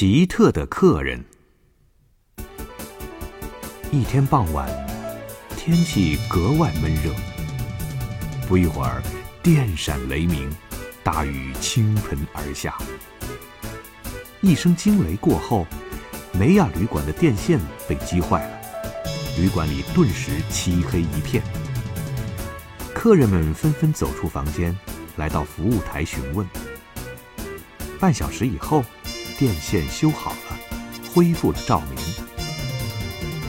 奇特的客人。一天傍晚，天气格外闷热。不一会儿，电闪雷鸣，大雨倾盆而下。一声惊雷过后，梅亚旅馆的电线被击坏了，旅馆里顿时漆黑一片。客人们纷纷走出房间，来到服务台询问。半小时以后，电线修好了，恢复了照明。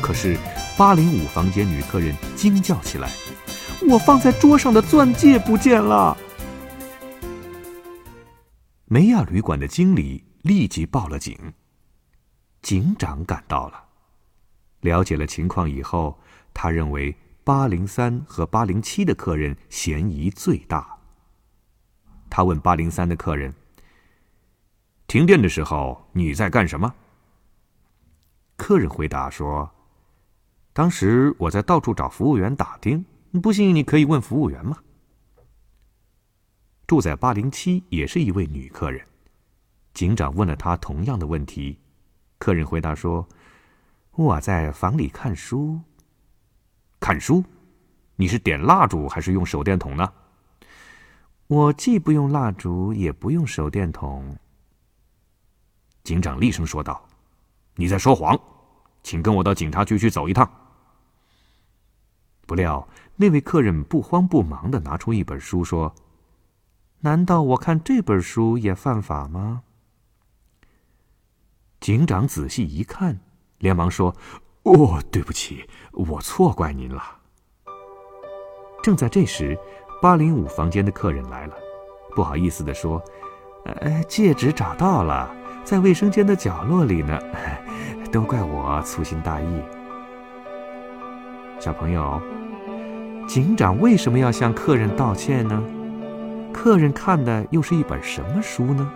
可是，八零五房间女客人惊叫起来：“我放在桌上的钻戒不见了！”梅亚旅馆的经理立即报了警。警长赶到了，了解了情况以后，他认为。八零三和八零七的客人嫌疑最大。他问八零三的客人：“停电的时候你在干什么？”客人回答说：“当时我在到处找服务员打听，不信你可以问服务员吗？”住在八零七也是一位女客人，警长问了她同样的问题，客人回答说：“我在房里看书。”看书，你是点蜡烛还是用手电筒呢？我既不用蜡烛，也不用手电筒。警长厉声说道：“你在说谎，请跟我到警察局去走一趟。”不料那位客人不慌不忙的拿出一本书，说：“难道我看这本书也犯法吗？”警长仔细一看，连忙说。哦，对不起，我错怪您了。正在这时，八零五房间的客人来了，不好意思的说：“呃，戒指找到了，在卫生间的角落里呢。都怪我粗心大意。”小朋友，警长为什么要向客人道歉呢？客人看的又是一本什么书呢？